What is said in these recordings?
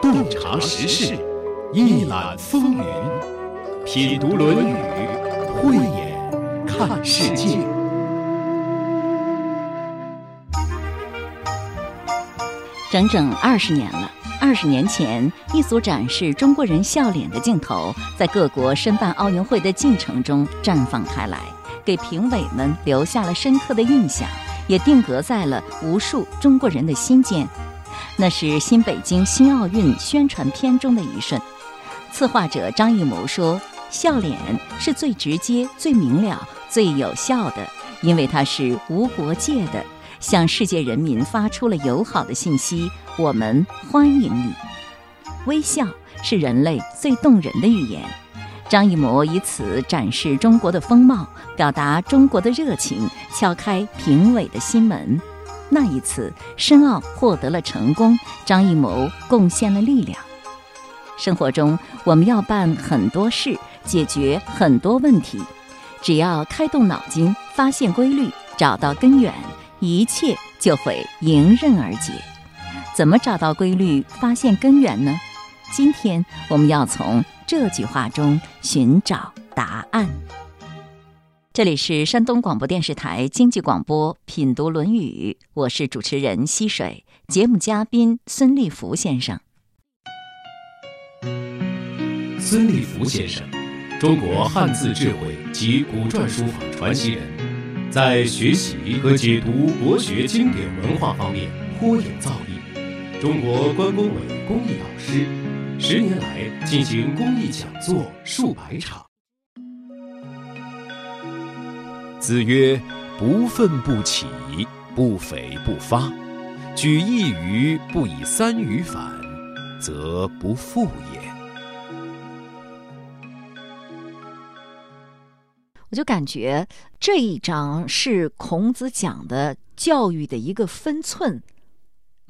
洞察时事，一览风云，品读《论语》，慧眼看世界。整整二十年了。二十年前，一组展示中国人笑脸的镜头，在各国申办奥运会的进程中绽放开来，给评委们留下了深刻的印象，也定格在了无数中国人的心间。那是新北京新奥运宣传片中的一瞬。策划者张艺谋说：“笑脸是最直接、最明了、最有效的，因为它是无国界的。”向世界人民发出了友好的信息：我们欢迎你。微笑是人类最动人的语言。张艺谋以此展示中国的风貌，表达中国的热情，敲开评委的心门。那一次，申奥获得了成功，张艺谋贡献了力量。生活中，我们要办很多事，解决很多问题，只要开动脑筋，发现规律，找到根源。一切就会迎刃而解。怎么找到规律、发现根源呢？今天我们要从这句话中寻找答案。这里是山东广播电视台经济广播《品读论语》，我是主持人溪水，节目嘉宾孙立福先生。孙立福先生，中国汉字智慧及古篆书法传奇人。在学习和解读国学经典文化方面颇有造诣，中国关工委公益导师，十年来进行公益讲座数百场。子曰：“不愤不启，不悱不发。举一隅不以三隅反，则不复也。”我就感觉这一章是孔子讲的教育的一个分寸，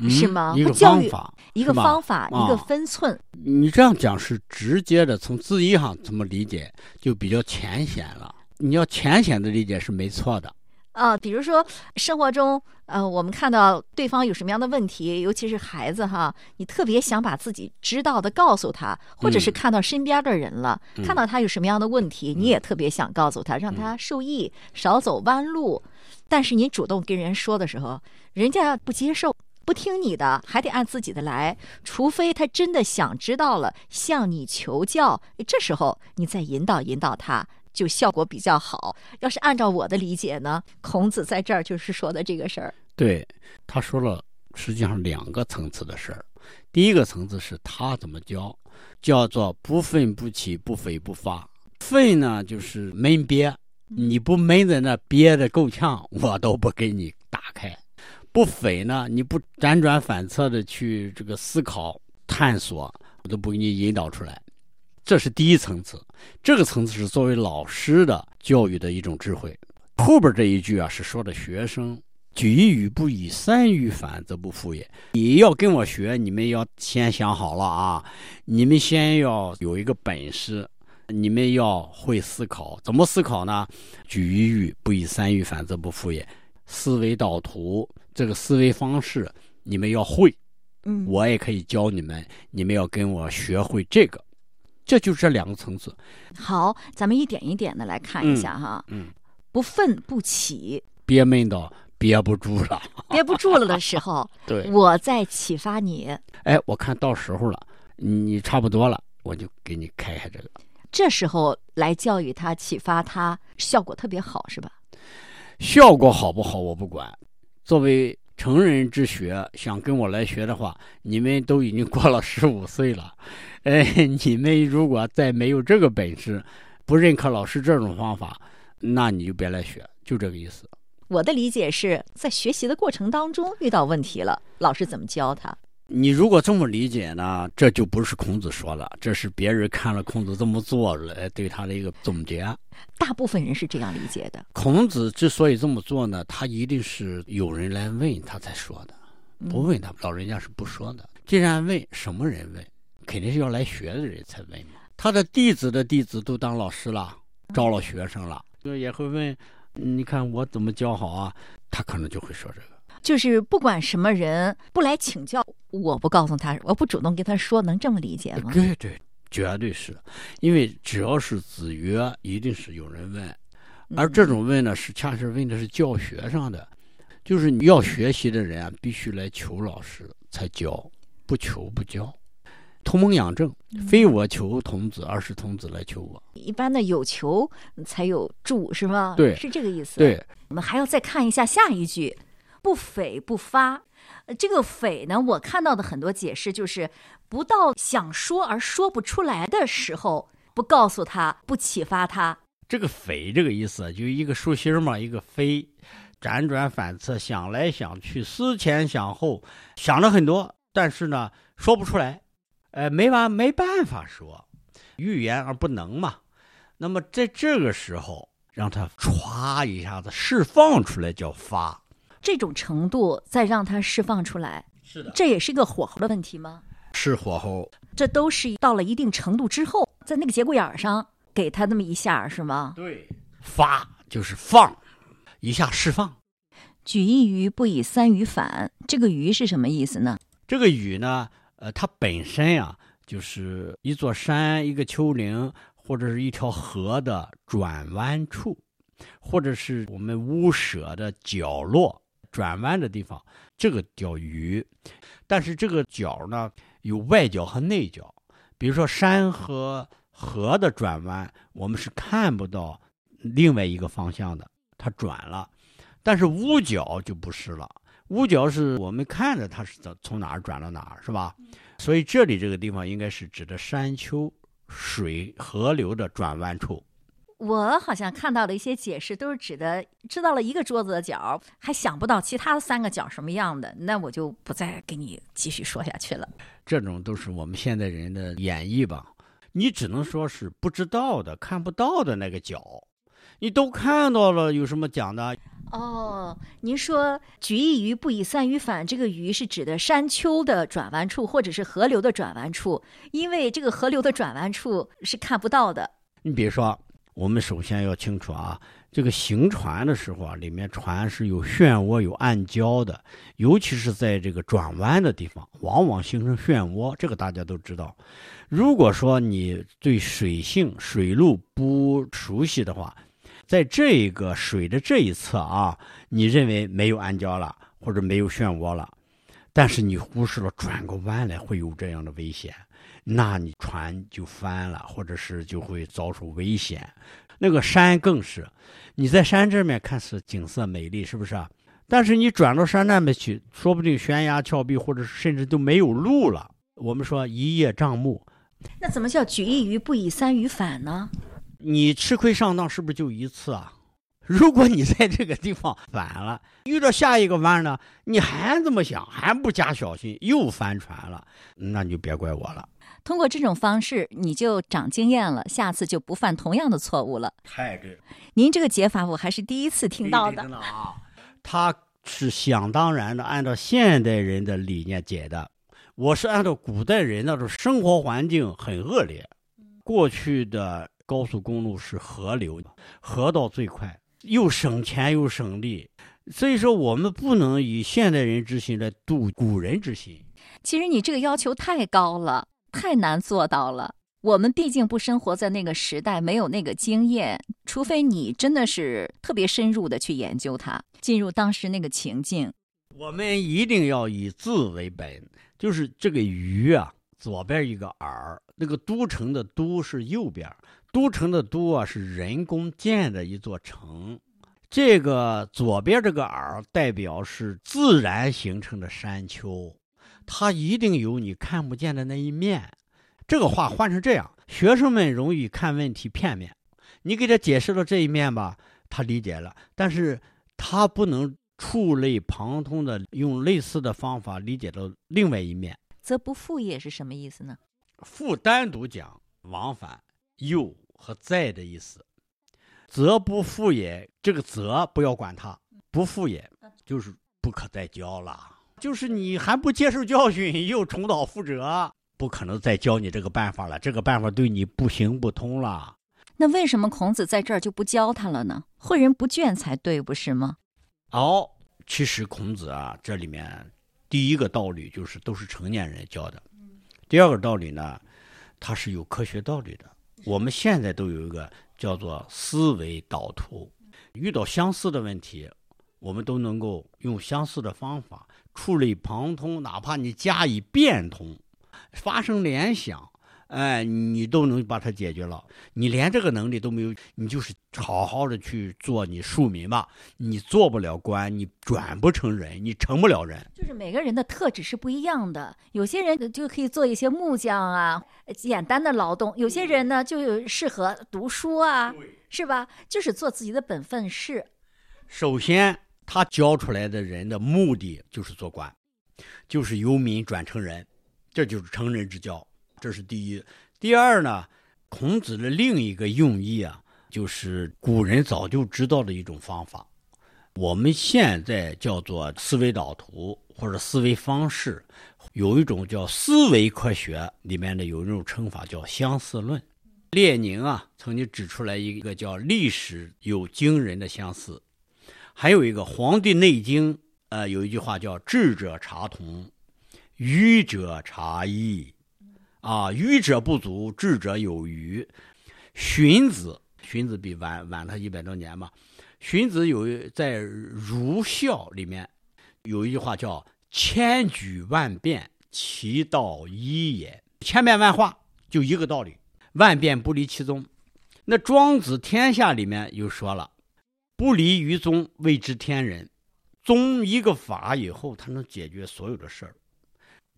是吗？一个方法，一个方法，一个分寸。你这样讲是直接的，从字义上怎么理解就比较浅显了。你要浅显的理解是没错的。啊，比如说生活中，呃，我们看到对方有什么样的问题，尤其是孩子哈，你特别想把自己知道的告诉他，或者是看到身边的人了，看到他有什么样的问题，你也特别想告诉他，让他受益，少走弯路。但是你主动跟人说的时候，人家不接受，不听你的，还得按自己的来，除非他真的想知道了，向你求教，这时候你再引导引导他。就效果比较好。要是按照我的理解呢，孔子在这儿就是说的这个事儿。对，他说了，实际上两个层次的事儿。第一个层次是他怎么教，叫做不愤不启，不悱不发。愤呢，就是闷憋，你不闷在那憋的够呛，我都不给你打开。不悱呢，你不辗转反侧的去这个思考探索，我都不给你引导出来。这是第一层次，这个层次是作为老师的教育的一种智慧。后边这一句啊，是说的学生：“举一隅不以三隅反，则不复也。”你要跟我学，你们要先想好了啊！你们先要有一个本事，你们要会思考。怎么思考呢？“举一隅不以三隅反，则不复也。”思维导图这个思维方式，你们要会。嗯，我也可以教你们，你们要跟我学会这个。这就是这两个层次。好，咱们一点一点的来看一下哈。嗯，不愤不起，憋闷到憋不住了，憋不住了的时候，对，我再启发你。哎，我看到时候了，你差不多了，我就给你开开这个。这时候来教育他、启发他，效果特别好，是吧？效果好不好我不管，作为。成人之学，想跟我来学的话，你们都已经过了 十五岁了，哎，你们如果再没有这个本事，不认可老师这种方法，那你就别来学，就这个意思。我的理解是在学习的过程当中遇到问题了，老师怎么教他？你如果这么理解呢，这就不是孔子说了，这是别人看了孔子这么做来对他的一个总结。大部分人是这样理解的。孔子之所以这么做呢，他一定是有人来问他才说的，不问他老人家是不说的。既然问，什么人问？肯定是要来学的人才问嘛。他的弟子的弟子都当老师了，招了学生了，就也会问，你看我怎么教好啊？他可能就会说这个。就是不管什么人不来请教，我不告诉他，我不主动跟他说，能这么理解吗？对对，绝对是，因为只要是子曰，一定是有人问，而这种问呢，是恰是问的是教学上的，就是你要学习的人啊，必须来求老师才教，不求不教。同盟养正，非我求童子，而是童子来求我。一般的有求才有助，是吗？对，是这个意思。对，我们还要再看一下下一句，不悱不发。这个悱呢，我看到的很多解释就是，不到想说而说不出来的时候，不告诉他，不启发他。这个悱这个意思，就一个竖心嘛，一个飞，辗转反侧，想来想去，思前想后，想了很多，但是呢，说不出来。呃，没完，没办法说，欲言而不能嘛。那么在这个时候，让他歘一下子释放出来，叫发。这种程度再让它释放出来，是的，这也是一个火候的问题吗？是火候。这都是到了一定程度之后，在那个节骨眼上给他那么一下，是吗？对，发就是放，一下释放。举一隅不以三隅反，这个隅是什么意思呢？这个隅呢？呃，它本身呀，就是一座山、一个丘陵，或者是一条河的转弯处，或者是我们屋舍的角落转弯的地方，这个叫鱼。但是这个角呢，有外角和内角。比如说山和河的转弯，我们是看不到另外一个方向的，它转了。但是屋角就不是了。屋角是我们看着它是从从哪儿转到哪儿，是吧？所以这里这个地方应该是指的山丘、水、河流的转弯处。我好像看到的一些解释都是指的知道了一个桌子的角，还想不到其他的三个角什么样的，那我就不再给你继续说下去了。这种都是我们现代人的演绎吧？你只能说是不知道的、看不到的那个角，你都看到了，有什么讲的？哦，您说“举一隅不以三隅反”，这个“隅”是指的山丘的转弯处，或者是河流的转弯处，因为这个河流的转弯处是看不到的。你比如说，我们首先要清楚啊，这个行船的时候啊，里面船是有漩涡、有暗礁的，尤其是在这个转弯的地方，往往形成漩涡，这个大家都知道。如果说你对水性、水路不熟悉的话，在这个水的这一侧啊，你认为没有暗礁了，或者没有漩涡了，但是你忽视了转个弯来会有这样的危险，那你船就翻了，或者是就会遭受危险。那个山更是，你在山这面看似景色美丽，是不是？但是你转到山那边去，说不定悬崖峭壁，或者甚至都没有路了。我们说一叶障目，那怎么叫举一隅不以三隅反呢？你吃亏上当是不是就一次啊？如果你在这个地方反了，遇到下一个弯呢，你还这么想，还不加小心，又翻船了，那你就别怪我了。通过这种方式，你就长经验了，下次就不犯同样的错误了。太对了，您这个解法我还是第一次听到的。啊，他是想当然的，按照现代人的理念解的。我是按照古代人那种生活环境很恶劣，过去的。高速公路是河流，河道最快，又省钱又省力，所以说我们不能以现代人之心来度古人之心。其实你这个要求太高了，太难做到了。我们毕竟不生活在那个时代，没有那个经验，除非你真的是特别深入的去研究它，进入当时那个情境。我们一定要以字为本，就是这个“鱼”啊，左边一个“耳”，那个都城的“都”是右边。都城的都啊，是人工建的一座城。这个左边这个耳代表是自然形成的山丘，它一定有你看不见的那一面。这个话换成这样，学生们容易看问题片面。你给他解释了这一面吧，他理解了，但是他不能触类旁通的用类似的方法理解到另外一面。则不复也是什么意思呢？复单独讲往返。又和在的意思，则不复也。这个则不要管它，不复也就是不可再教了。就是你还不接受教训，又重蹈覆辙，不可能再教你这个办法了。这个办法对你不行不通了。那为什么孔子在这儿就不教他了呢？诲人不倦才对，不是吗？哦，其实孔子啊，这里面第一个道理就是都是成年人教的。第二个道理呢，它是有科学道理的。我们现在都有一个叫做思维导图，遇到相似的问题，我们都能够用相似的方法触类旁通，哪怕你加以变通，发生联想。哎，你都能把它解决了。你连这个能力都没有，你就是好好的去做你庶民吧。你做不了官，你转不成人，你成不了人。就是每个人的特质是不一样的。有些人就可以做一些木匠啊，简单的劳动；有些人呢就适合读书啊，是吧？就是做自己的本分事。首先，他教出来的人的目的就是做官，就是由民转成人，这就是成人之教。这是第一，第二呢？孔子的另一个用意啊，就是古人早就知道的一种方法，我们现在叫做思维导图或者思维方式，有一种叫思维科学里面的有一种称法叫相似论。列宁啊曾经指出来一个叫历史有惊人的相似，还有一个《黄帝内经》呃有一句话叫智者察同，愚者察异。啊，愚者不足，智者有余。荀子，荀子比晚晚他一百多年嘛。荀子有在《儒孝》里面有一句话叫“千举万变，其道一也”。千变万化就一个道理，万变不离其宗。那《庄子天下》里面又说了：“不离于宗，谓之天人。”宗一个法以后，他能解决所有的事儿。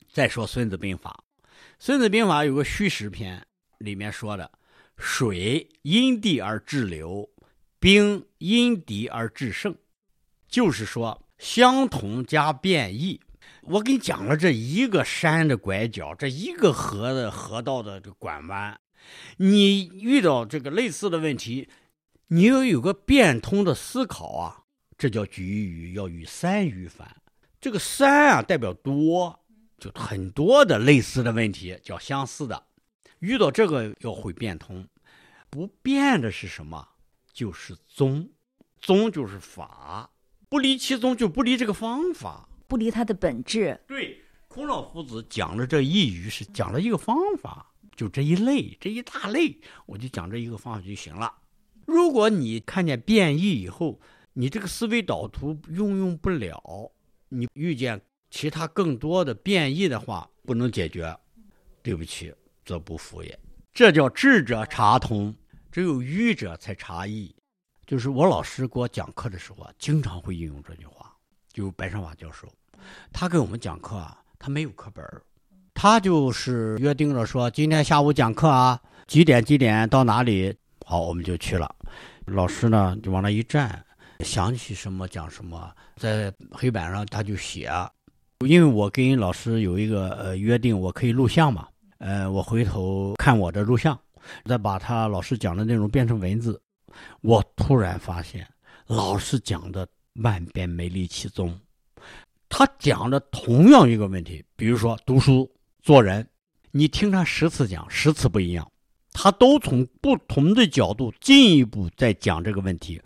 再说《孙子兵法》。《孙子兵法》有个虚实篇，里面说的：“水因地而制流，兵因敌而制胜。”就是说，相同加变异。我给你讲了这一个山的拐角，这一个河的河道的这拐弯，你遇到这个类似的问题，你要有个变通的思考啊。这叫举一隅要与三隅反。这个三啊，代表多。就很多的类似的问题叫相似的，遇到这个要会变通，不变的是什么？就是宗，宗就是法，不离其宗就不离这个方法，不离它的本质。对，孔老夫子讲的这一语是讲了一个方法，就这一类这一大类，我就讲这一个方法就行了。如果你看见变异以后，你这个思维导图运用不了，你遇见。其他更多的变异的话不能解决，对不起，则不服也。这叫智者察通，只有愚者才察异。就是我老师给我讲课的时候啊，经常会应用这句话。就白胜华教授，他给我们讲课啊，他没有课本他就是约定了说今天下午讲课啊，几点几点到哪里，好我们就去了。老师呢就往那一站，想起什么讲什么，在黑板上他就写。因为我跟老师有一个呃约定，我可以录像嘛，呃，我回头看我的录像，再把他老师讲的内容变成文字。我突然发现，老师讲的万变没离其宗。他讲的同样一个问题，比如说读书做人，你听他十次讲，十次不一样，他都从不同的角度进一步在讲这个问题。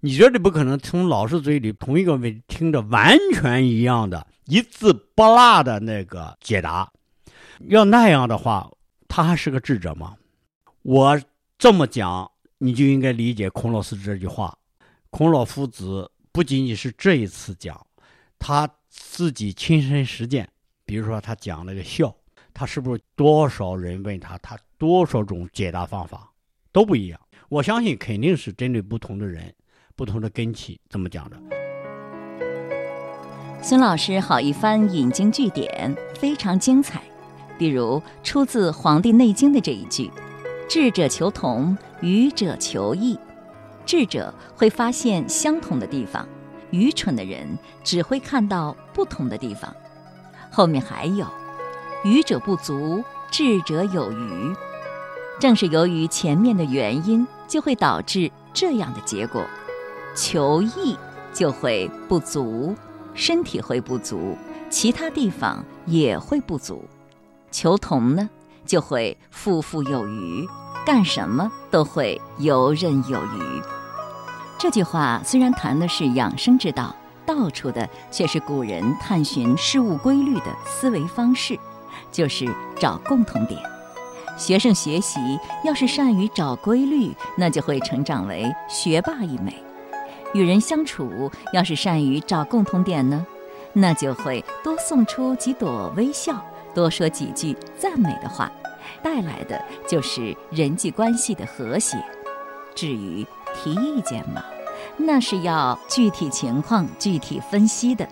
你绝对不可能从老师嘴里同一个问听着完全一样的。一字不落的那个解答，要那样的话，他还是个智者吗？我这么讲，你就应该理解孔老师这句话。孔老夫子不仅仅是这一次讲，他自己亲身实践。比如说，他讲那个孝，他是不是多少人问他，他多少种解答方法都不一样？我相信肯定是针对不同的人、不同的根器这么讲的。孙老师好一番引经据典，非常精彩。比如出自《黄帝内经》的这一句：“智者求同，愚者求异。”智者会发现相同的地方，愚蠢的人只会看到不同的地方。后面还有：“愚者不足，智者有余。”正是由于前面的原因，就会导致这样的结果：求异就会不足。身体会不足，其他地方也会不足。求同呢，就会富富有余，干什么都会游刃有余。这句话虽然谈的是养生之道，道出的却是古人探寻事物规律的思维方式，就是找共同点。学生学习要是善于找规律，那就会成长为学霸一枚；与人相处要是善于找共同点呢，那就会多送出几朵微笑，多说几句赞美的话，带来的就是人际关系的和谐。至于提意见嘛，那是要具体情况具体分析的，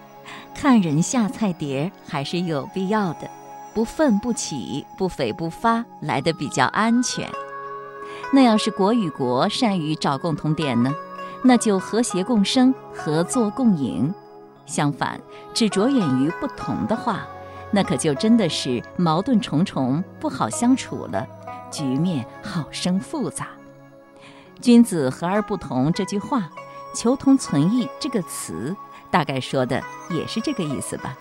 看人下菜碟还是有必要的，不愤不起，不悱不发，来的比较安全。那要是国与国善于找共同点呢，那就和谐共生，合作共赢。相反，只着眼于不同的话，那可就真的是矛盾重重，不好相处了，局面好生复杂。君子和而不同这句话，求同存异这个词，大概说的也是这个意思吧。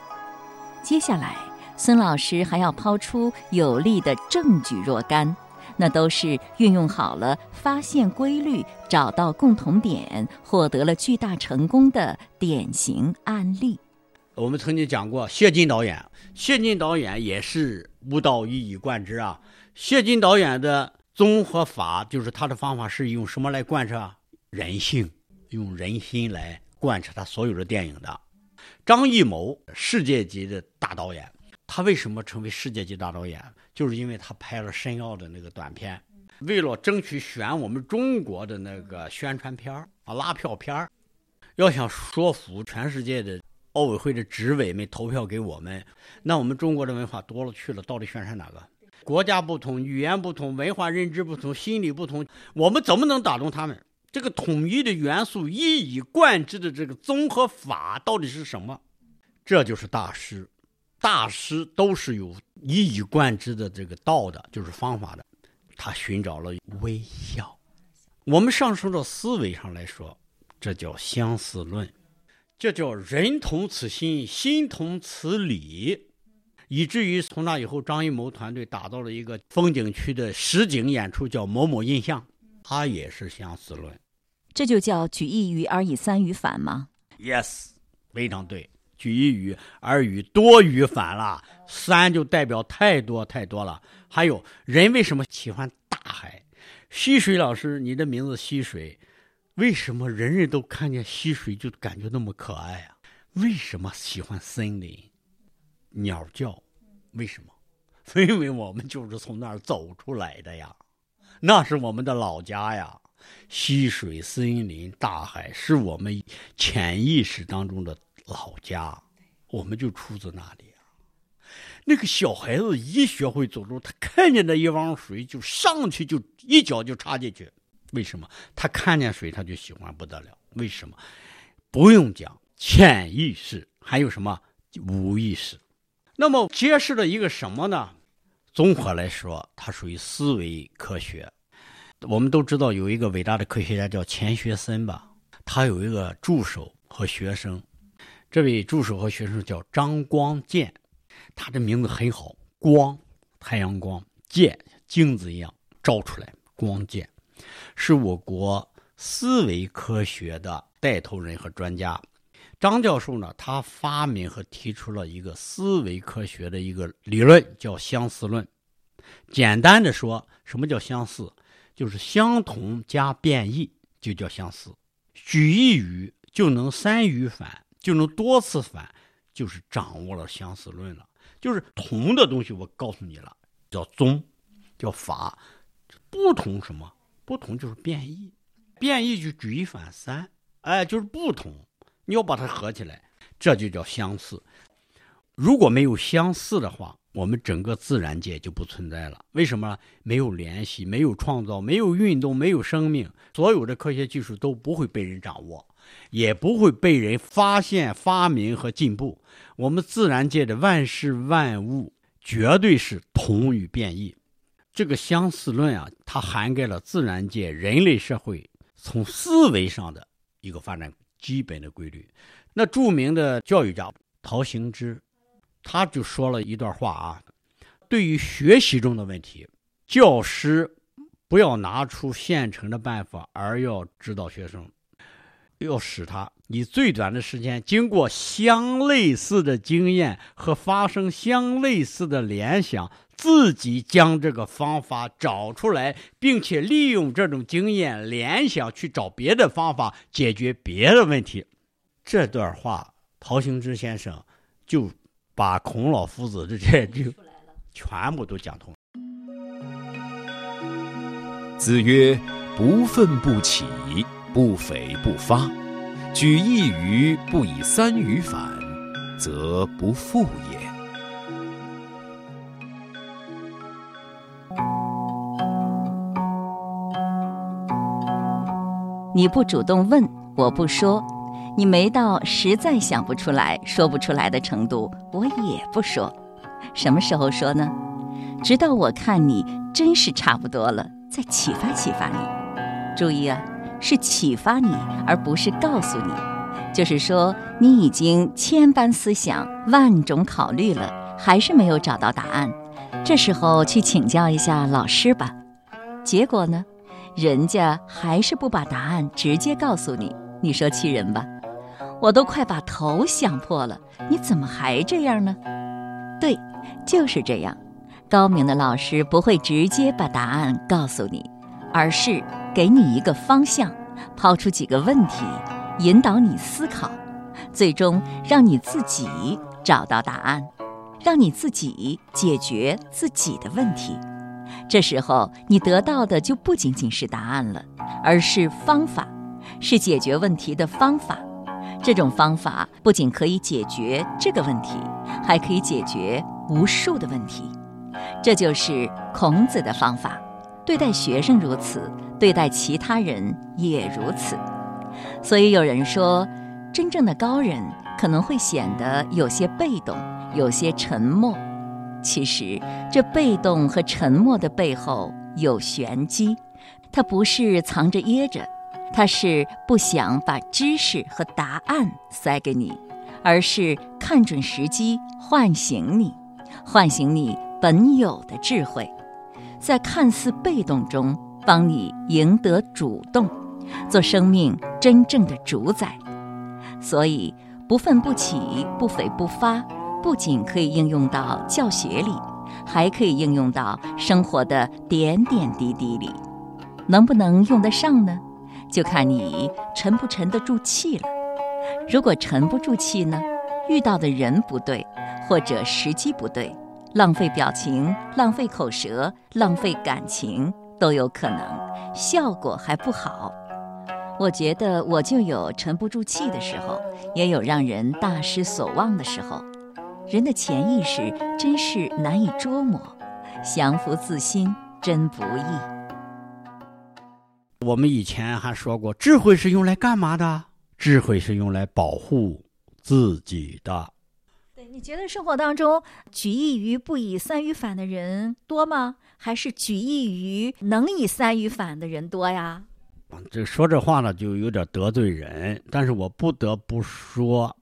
接下来，孙老师还要抛出有力的证据若干，那都是运用好了发现规律、找到共同点、获得了巨大成功的典型案例。我们曾经讲过，谢晋导演，谢晋导演也是悟道一以贯之啊。谢晋导演的。综合法就是他的方法是用什么来贯彻人性，用人心来贯彻他所有的电影的。张艺谋世界级的大导演，他为什么成为世界级大导演？就是因为他拍了申奥的那个短片，为了争取选我们中国的那个宣传片啊拉票片要想说服全世界的奥委会的执委们投票给我们，那我们中国的文化多了去了，到底宣传哪个？国家不同，语言不同，文化认知不同，心理不同，我们怎么能打动他们？这个统一的元素一以贯之的这个综合法到底是什么？这就是大师，大师都是有一以贯之的这个道的，就是方法的。他寻找了微笑。我们上升到思维上来说，这叫相似论，这叫人同此心，心同此理。以至于从那以后，张艺谋团队打造了一个风景区的实景演出，叫《某某印象》，它也是相似论。这就叫举一隅而以三隅反吗？Yes，非常对。举一隅而语多于反了，三就代表太多太多了。还有人为什么喜欢大海？溪水老师，你的名字溪水，为什么人人都看见溪水就感觉那么可爱啊？为什么喜欢森林？鸟叫，为什么？因为我们就是从那儿走出来的呀，那是我们的老家呀。溪水、森林、大海是我们潜意识当中的老家，我们就出自那里啊。那个小孩子一学会走路，他看见那一汪水就上去，就一脚就插进去。为什么？他看见水他就喜欢不得了。为什么？不用讲，潜意识还有什么无意识？那么揭示了一个什么呢？综合来说，它属于思维科学。我们都知道有一个伟大的科学家叫钱学森吧，他有一个助手和学生，这位助手和学生叫张光建，他的名字很好，光，太阳光，剑，镜子一样照出来，光剑，是我国思维科学的带头人和专家。张教授呢，他发明和提出了一个思维科学的一个理论，叫相似论。简单的说，什么叫相似？就是相同加变异就叫相似。举一隅就能三隅反，就能多次反，就是掌握了相似论了。就是同的东西，我告诉你了，叫宗，叫法。不同什么？不同就是变异，变异就举一反三，哎，就是不同。你要把它合起来，这就叫相似。如果没有相似的话，我们整个自然界就不存在了。为什么？没有联系，没有创造，没有运动，没有生命，所有的科学技术都不会被人掌握，也不会被人发现、发明和进步。我们自然界的万事万物绝对是同与变异。这个相似论啊，它涵盖了自然界、人类社会从思维上的一个发展。基本的规律，那著名的教育家陶行知，他就说了一段话啊。对于学习中的问题，教师不要拿出现成的办法，而要指导学生。要使他以最短的时间，经过相类似的经验和发生相类似的联想，自己将这个方法找出来，并且利用这种经验联想去找别的方法解决别的问题。这段话，陶行知先生就把孔老夫子的这就全部都讲通。子曰：“不愤不启，不悱不发，举一隅不以三隅反，则不复也。”你不主动问，我不说；你没到实在想不出来、说不出来的程度，我也不说。什么时候说呢？直到我看你真是差不多了。再启发启发你，注意啊，是启发你，而不是告诉你。就是说，你已经千般思想、万种考虑了，还是没有找到答案。这时候去请教一下老师吧。结果呢，人家还是不把答案直接告诉你。你说气人吧？我都快把头想破了，你怎么还这样呢？对，就是这样。高明的老师不会直接把答案告诉你，而是给你一个方向，抛出几个问题，引导你思考，最终让你自己找到答案，让你自己解决自己的问题。这时候，你得到的就不仅仅是答案了，而是方法，是解决问题的方法。这种方法不仅可以解决这个问题，还可以解决无数的问题。这就是孔子的方法，对待学生如此，对待其他人也如此。所以有人说，真正的高人可能会显得有些被动，有些沉默。其实，这被动和沉默的背后有玄机，他不是藏着掖着，他是不想把知识和答案塞给你，而是看准时机，唤醒你，唤醒你。本有的智慧，在看似被动中帮你赢得主动，做生命真正的主宰。所以，不愤不启，不悱不发，不仅可以应用到教学里，还可以应用到生活的点点滴滴里。能不能用得上呢？就看你沉不沉得住气了。如果沉不住气呢？遇到的人不对，或者时机不对。浪费表情，浪费口舌，浪费感情都有可能，效果还不好。我觉得我就有沉不住气的时候，也有让人大失所望的时候。人的潜意识真是难以捉摸，降服自心真不易。我们以前还说过，智慧是用来干嘛的？智慧是用来保护自己的。你觉得生活当中举一隅不以三隅反的人多吗？还是举一隅能以三隅反的人多呀？这说这话呢，就有点得罪人。但是我不得不说，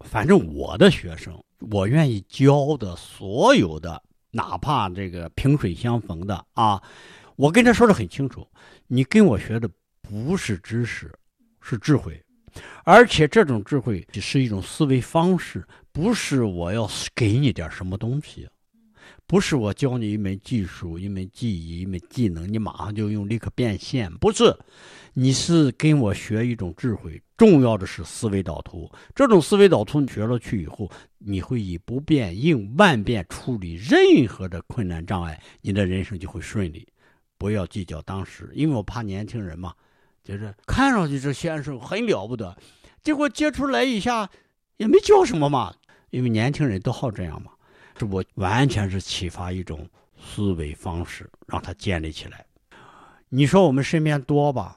反正我的学生，我愿意教的所有的，哪怕这个萍水相逢的啊，我跟他说的很清楚：你跟我学的不是知识，是智慧。而且这种智慧是一种思维方式，不是我要给你点什么东西，不是我教你一门技术、一门技艺、一门技能，你马上就用立刻变现，不是，你是跟我学一种智慧。重要的是思维导图，这种思维导图你学了去以后，你会以不变应万变处理任何的困难障碍，你的人生就会顺利。不要计较当时，因为我怕年轻人嘛。就是看上去这先生很了不得，结果接出来一下也没教什么嘛。因为年轻人都好这样嘛，这不完全是启发一种思维方式，让他建立起来。你说我们身边多吧？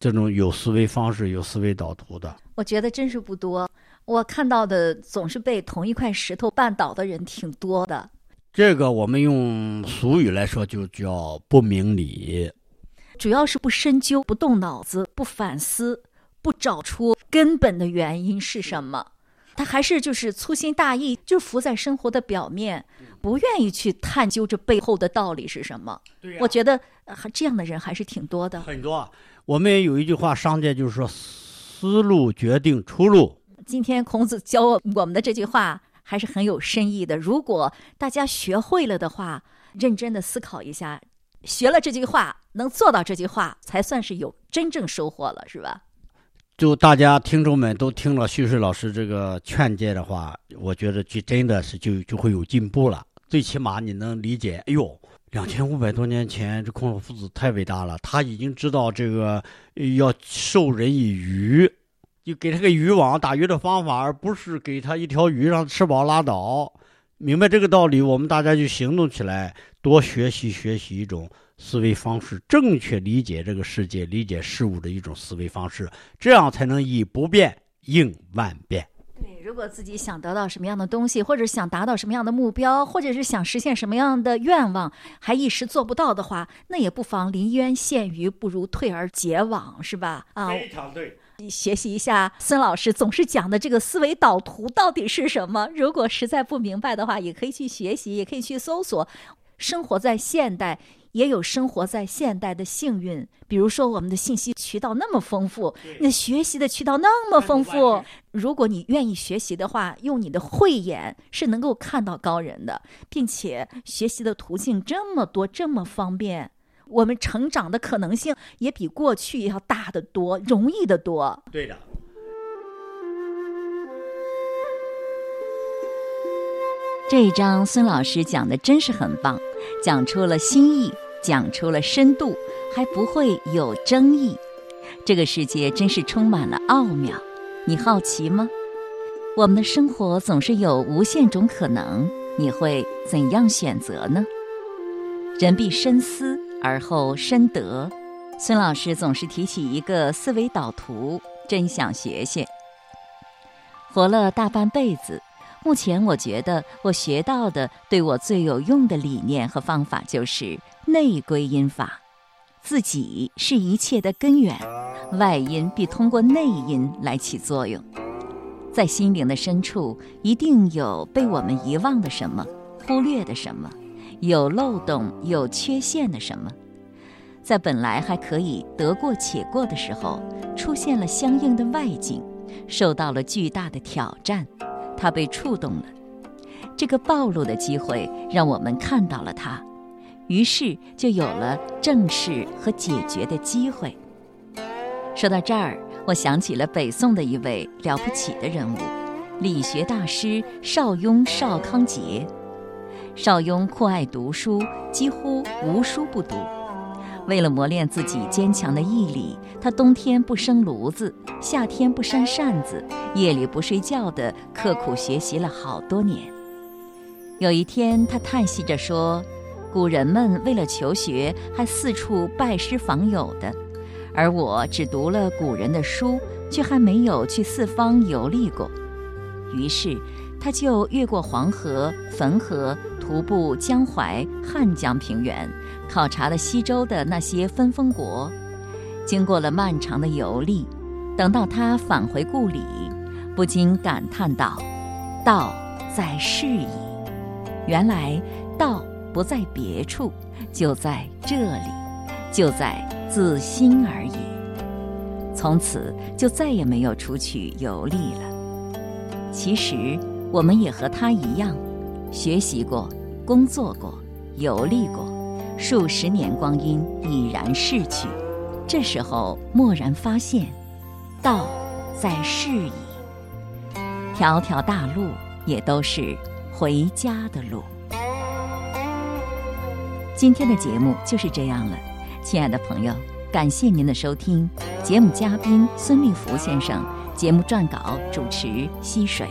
这种有思维方式、有思维导图的，我觉得真是不多。我看到的总是被同一块石头绊倒的人挺多的。这个我们用俗语来说，就叫不明理。主要是不深究、不动脑子、不反思、不找出根本的原因是什么，他还是就是粗心大意，就浮在生活的表面，不愿意去探究这背后的道理是什么。我觉得这样的人还是挺多的。很多。我们也有一句话，商界就是说，思思路决定出路。今天孔子教我们的这句话还是很有深意的。如果大家学会了的话，认真的思考一下，学了这句话，能做到这句话，才算是有真正收获了，是吧？就大家听众们都听了旭水老师这个劝诫的话，我觉得就真的是就就会有进步了。最起码你能理解，哎呦，两千五百多年前这孔老夫子太伟大了，他已经知道这个要授人以渔，就给他个渔网打鱼的方法，而不是给他一条鱼让吃饱拉倒。明白这个道理，我们大家就行动起来，多学习学习一种。思维方式，正确理解这个世界、理解事物的一种思维方式，这样才能以不变应万变。对，如果自己想得到什么样的东西，或者想达到什么样的目标，或者是想实现什么样的愿望，还一时做不到的话，那也不妨临渊羡鱼，不如退而结网，是吧？啊，非常对。学习一下孙老师总是讲的这个思维导图到底是什么？如果实在不明白的话，也可以去学习，也可以去搜索。生活在现代。也有生活在现代的幸运，比如说我们的信息渠道那么丰富，那学习的渠道那么丰富。如果你愿意学习的话，用你的慧眼是能够看到高人的，并且学习的途径这么多，这么方便，我们成长的可能性也比过去要大得多，容易得多。对的。这一章孙老师讲的真是很棒，讲出了心意。讲出了深度，还不会有争议。这个世界真是充满了奥妙，你好奇吗？我们的生活总是有无限种可能，你会怎样选择呢？人必深思而后深得。孙老师总是提起一个思维导图，真想学学。活了大半辈子，目前我觉得我学到的对我最有用的理念和方法就是。内归因法，自己是一切的根源，外因必通过内因来起作用。在心灵的深处，一定有被我们遗忘的什么，忽略的什么，有漏洞、有缺陷的什么。在本来还可以得过且过的时候，出现了相应的外境，受到了巨大的挑战，它被触动了。这个暴露的机会，让我们看到了它。于是就有了正视和解决的机会。说到这儿，我想起了北宋的一位了不起的人物——理学大师邵雍、邵康节。邵雍酷爱读书，几乎无书不读。为了磨练自己坚强的毅力，他冬天不生炉子，夏天不扇扇子，夜里不睡觉地刻苦学习了好多年。有一天，他叹息着说。古人们为了求学，还四处拜师访友的，而我只读了古人的书，却还没有去四方游历过。于是，他就越过黄河、汾河，徒步江淮、汉江平原，考察了西周的那些分封国。经过了漫长的游历，等到他返回故里，不禁感叹道：“道在是矣。原来道。”不在别处，就在这里，就在自心而已。从此就再也没有出去游历了。其实我们也和他一样，学习过，工作过，游历过，数十年光阴已然逝去。这时候蓦然发现，道在是矣。条条大路也都是回家的路。今天的节目就是这样了，亲爱的朋友，感谢您的收听。节目嘉宾孙立福先生，节目撰稿主持溪水。